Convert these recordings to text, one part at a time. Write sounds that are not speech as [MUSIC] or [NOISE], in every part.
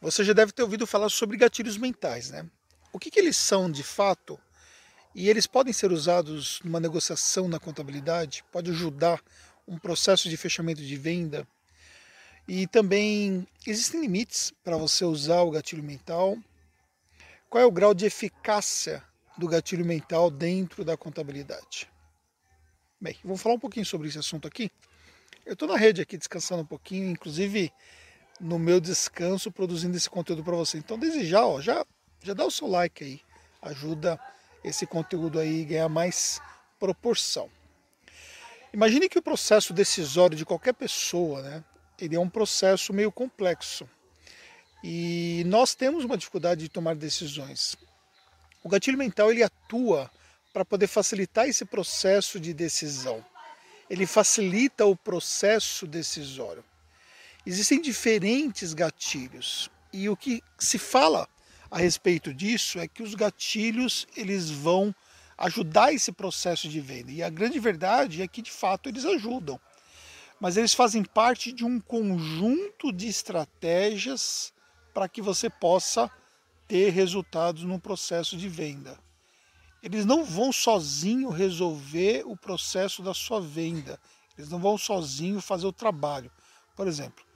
Você já deve ter ouvido falar sobre gatilhos mentais, né? O que, que eles são de fato? E eles podem ser usados numa negociação na contabilidade, pode ajudar um processo de fechamento de venda. E também existem limites para você usar o gatilho mental. Qual é o grau de eficácia do gatilho mental dentro da contabilidade? Bem, vamos falar um pouquinho sobre esse assunto aqui. Eu estou na rede aqui descansando um pouquinho, inclusive no meu descanso produzindo esse conteúdo para você. Então, desde já, ó, já, já dá o seu like aí, ajuda esse conteúdo aí ganhar mais proporção. Imagine que o processo decisório de qualquer pessoa, né, ele é um processo meio complexo. E nós temos uma dificuldade de tomar decisões. O gatilho mental ele atua para poder facilitar esse processo de decisão. Ele facilita o processo decisório. Existem diferentes gatilhos e o que se fala a respeito disso é que os gatilhos eles vão ajudar esse processo de venda. E a grande verdade é que de fato eles ajudam. Mas eles fazem parte de um conjunto de estratégias para que você possa ter resultados no processo de venda. Eles não vão sozinho resolver o processo da sua venda. Eles não vão sozinho fazer o trabalho. Por exemplo,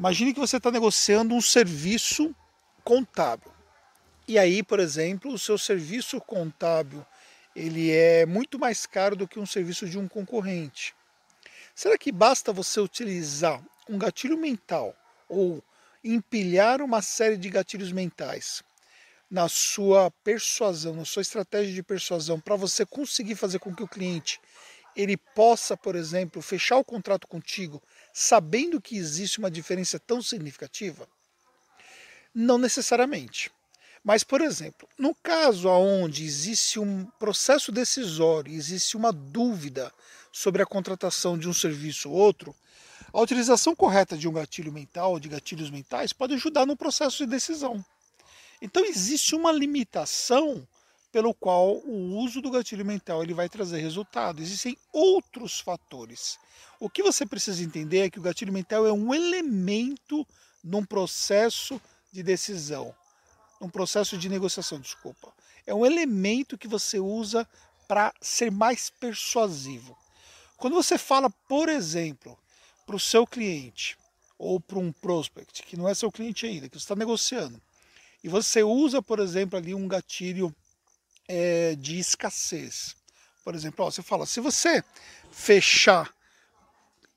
Imagine que você está negociando um serviço contábil. E aí, por exemplo, o seu serviço contábil ele é muito mais caro do que um serviço de um concorrente. Será que basta você utilizar um gatilho mental ou empilhar uma série de gatilhos mentais na sua persuasão, na sua estratégia de persuasão, para você conseguir fazer com que o cliente ele possa, por exemplo, fechar o contrato contigo sabendo que existe uma diferença tão significativa? Não necessariamente. Mas, por exemplo, no caso onde existe um processo decisório, existe uma dúvida sobre a contratação de um serviço ou outro, a utilização correta de um gatilho mental, de gatilhos mentais, pode ajudar no processo de decisão. Então, existe uma limitação pelo qual o uso do gatilho mental ele vai trazer resultado. Existem outros fatores. O que você precisa entender é que o gatilho mental é um elemento num processo de decisão, num processo de negociação, desculpa. É um elemento que você usa para ser mais persuasivo. Quando você fala, por exemplo, para o seu cliente ou para um prospect que não é seu cliente ainda, que você está negociando, e você usa, por exemplo, ali um gatilho é, de escassez. Por exemplo, ó, você fala, se você fechar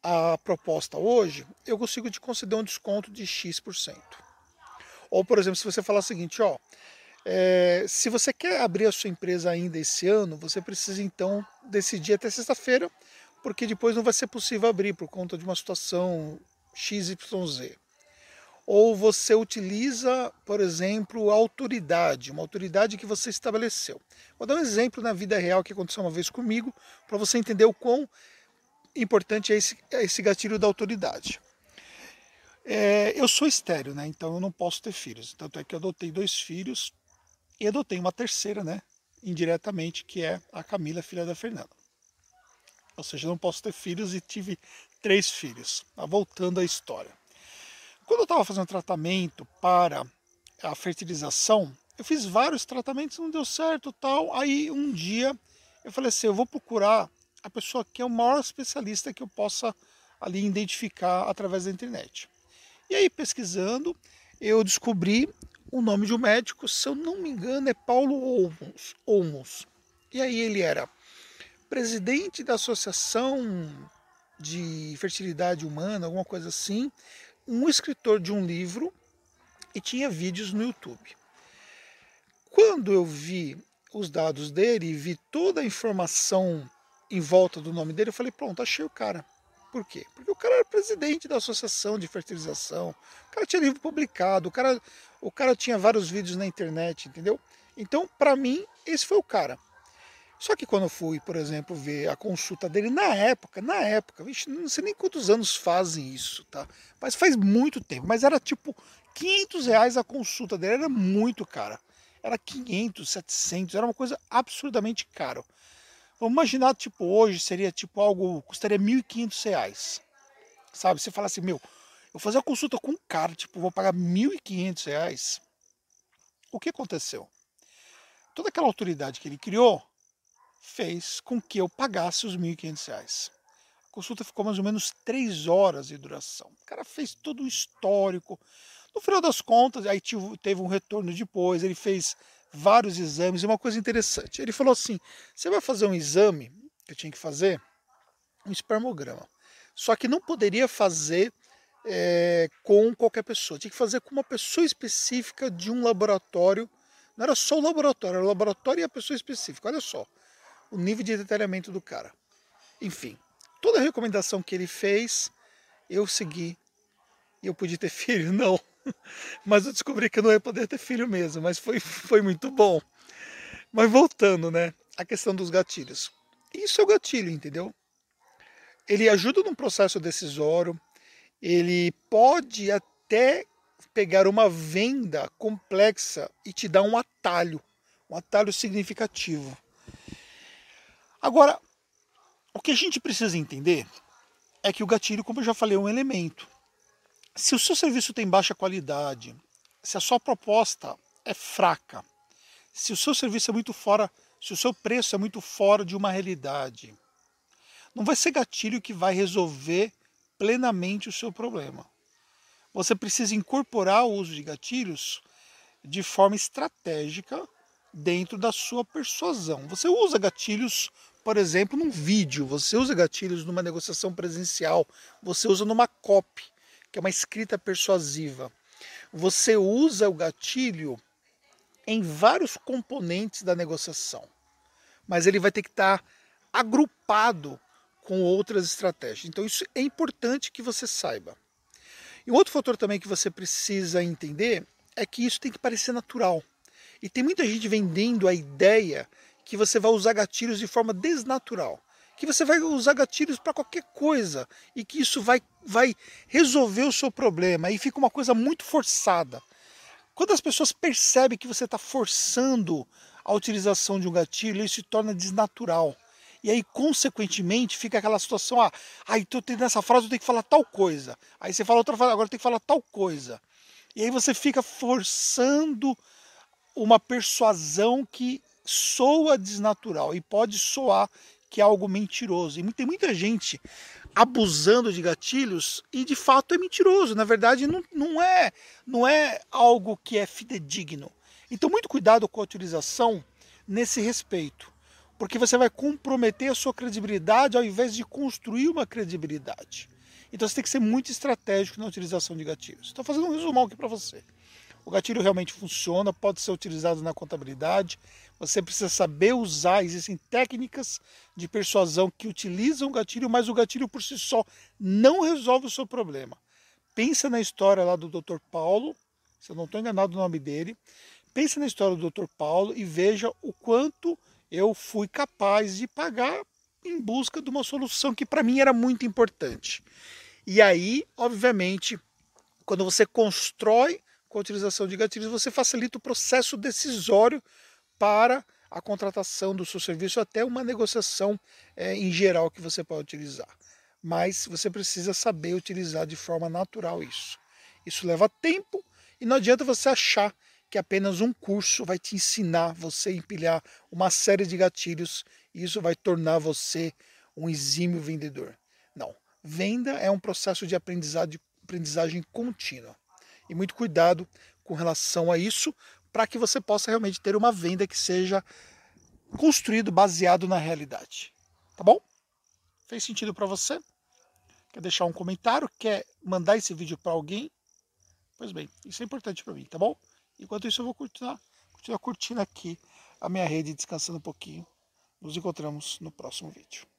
a proposta hoje, eu consigo te conceder um desconto de X%. Ou, por exemplo, se você falar o seguinte, ó, é, se você quer abrir a sua empresa ainda esse ano, você precisa então decidir até sexta-feira, porque depois não vai ser possível abrir por conta de uma situação XYZ ou você utiliza, por exemplo, a autoridade, uma autoridade que você estabeleceu. Vou dar um exemplo na vida real que aconteceu uma vez comigo, para você entender o quão importante é esse, é esse gatilho da autoridade. É, eu sou estéreo, né? então eu não posso ter filhos. Tanto é que eu adotei dois filhos e adotei uma terceira, né? indiretamente, que é a Camila, filha da Fernanda. Ou seja, eu não posso ter filhos e tive três filhos. Voltando à história. Quando eu estava fazendo tratamento para a fertilização, eu fiz vários tratamentos, não deu certo tal. Aí um dia eu falei assim, eu vou procurar a pessoa que é o maior especialista que eu possa ali identificar através da internet. E aí pesquisando, eu descobri o nome de um médico, se eu não me engano é Paulo Olmos. E aí ele era presidente da Associação de Fertilidade Humana, alguma coisa assim, um escritor de um livro e tinha vídeos no YouTube. Quando eu vi os dados dele e vi toda a informação em volta do nome dele, eu falei, pronto, achei o cara. Por quê? Porque o cara era presidente da associação de fertilização, o cara tinha livro publicado, o cara, o cara tinha vários vídeos na internet, entendeu? Então, para mim, esse foi o cara. Só que quando eu fui, por exemplo, ver a consulta dele na época, na época, vixe, não sei nem quantos anos fazem isso, tá? Mas faz muito tempo. Mas era tipo 500 reais a consulta dele, era muito cara. Era 500, 700, era uma coisa absurdamente caro. Vamos imaginar, tipo, hoje seria tipo algo, custaria 1.500 reais. Sabe? Você fala assim, meu, Eu fazer a consulta com um cara, tipo, vou pagar R$ 1.500. O que aconteceu? Toda aquela autoridade que ele criou fez com que eu pagasse os R$ 1.500. A consulta ficou mais ou menos três horas de duração. O cara fez todo o histórico. No final das contas, aí teve um retorno depois, ele fez vários exames e uma coisa interessante. Ele falou assim: você vai fazer um exame que eu tinha que fazer, um espermograma. Só que não poderia fazer é, com qualquer pessoa, tinha que fazer com uma pessoa específica de um laboratório. Não era só o laboratório, era o laboratório e a pessoa específica. Olha só o nível de detalhamento do cara. Enfim, toda a recomendação que ele fez, eu segui. E eu podia ter [LAUGHS] filho? Não. Mas eu descobri que eu não ia poder ter filho mesmo, mas foi, foi muito bom. Mas voltando, né? A questão dos gatilhos. Isso é o gatilho, entendeu? Ele ajuda num processo decisório, ele pode até pegar uma venda complexa e te dar um atalho, um atalho significativo. Agora, o que a gente precisa entender é que o gatilho, como eu já falei, é um elemento. Se o seu serviço tem baixa qualidade, se a sua proposta é fraca, se o seu serviço é muito fora, se o seu preço é muito fora de uma realidade, não vai ser gatilho que vai resolver plenamente o seu problema. Você precisa incorporar o uso de gatilhos de forma estratégica dentro da sua persuasão. Você usa gatilhos por exemplo, num vídeo, você usa gatilhos numa negociação presencial, você usa numa copy, que é uma escrita persuasiva. Você usa o gatilho em vários componentes da negociação, mas ele vai ter que estar agrupado com outras estratégias. Então, isso é importante que você saiba. E outro fator também que você precisa entender é que isso tem que parecer natural. E tem muita gente vendendo a ideia que você vai usar gatilhos de forma desnatural, que você vai usar gatilhos para qualquer coisa e que isso vai, vai resolver o seu problema e fica uma coisa muito forçada. Quando as pessoas percebem que você está forçando a utilização de um gatilho, isso se torna desnatural. E aí, consequentemente, fica aquela situação: ah, ah então nessa frase eu tenho que falar tal coisa. Aí você fala outra frase, agora tem que falar tal coisa. E aí você fica forçando uma persuasão que soa desnatural e pode soar que é algo mentiroso. E tem muita gente abusando de gatilhos e de fato é mentiroso. Na verdade, não, não, é, não é algo que é fidedigno. Então, muito cuidado com a utilização nesse respeito, porque você vai comprometer a sua credibilidade ao invés de construir uma credibilidade. Então, você tem que ser muito estratégico na utilização de gatilhos. Estou fazendo um resumão aqui para você. O gatilho realmente funciona, pode ser utilizado na contabilidade. Você precisa saber usar. Existem técnicas de persuasão que utilizam o gatilho, mas o gatilho por si só não resolve o seu problema. Pensa na história lá do Dr. Paulo, se eu não estou enganado o nome dele. Pensa na história do Dr. Paulo e veja o quanto eu fui capaz de pagar em busca de uma solução que para mim era muito importante. E aí, obviamente, quando você constrói com a utilização de gatilhos, você facilita o processo decisório para a contratação do seu serviço, até uma negociação é, em geral que você pode utilizar. Mas você precisa saber utilizar de forma natural isso. Isso leva tempo e não adianta você achar que apenas um curso vai te ensinar você a empilhar uma série de gatilhos e isso vai tornar você um exímio vendedor. Não. Venda é um processo de aprendizagem, aprendizagem contínua e muito cuidado com relação a isso, para que você possa realmente ter uma venda que seja construído baseado na realidade. Tá bom? Fez sentido para você? Quer deixar um comentário? Quer mandar esse vídeo para alguém? Pois bem, isso é importante para mim, tá bom? Enquanto isso eu vou continuar, continuar curtindo aqui a minha rede, descansando um pouquinho. Nos encontramos no próximo vídeo.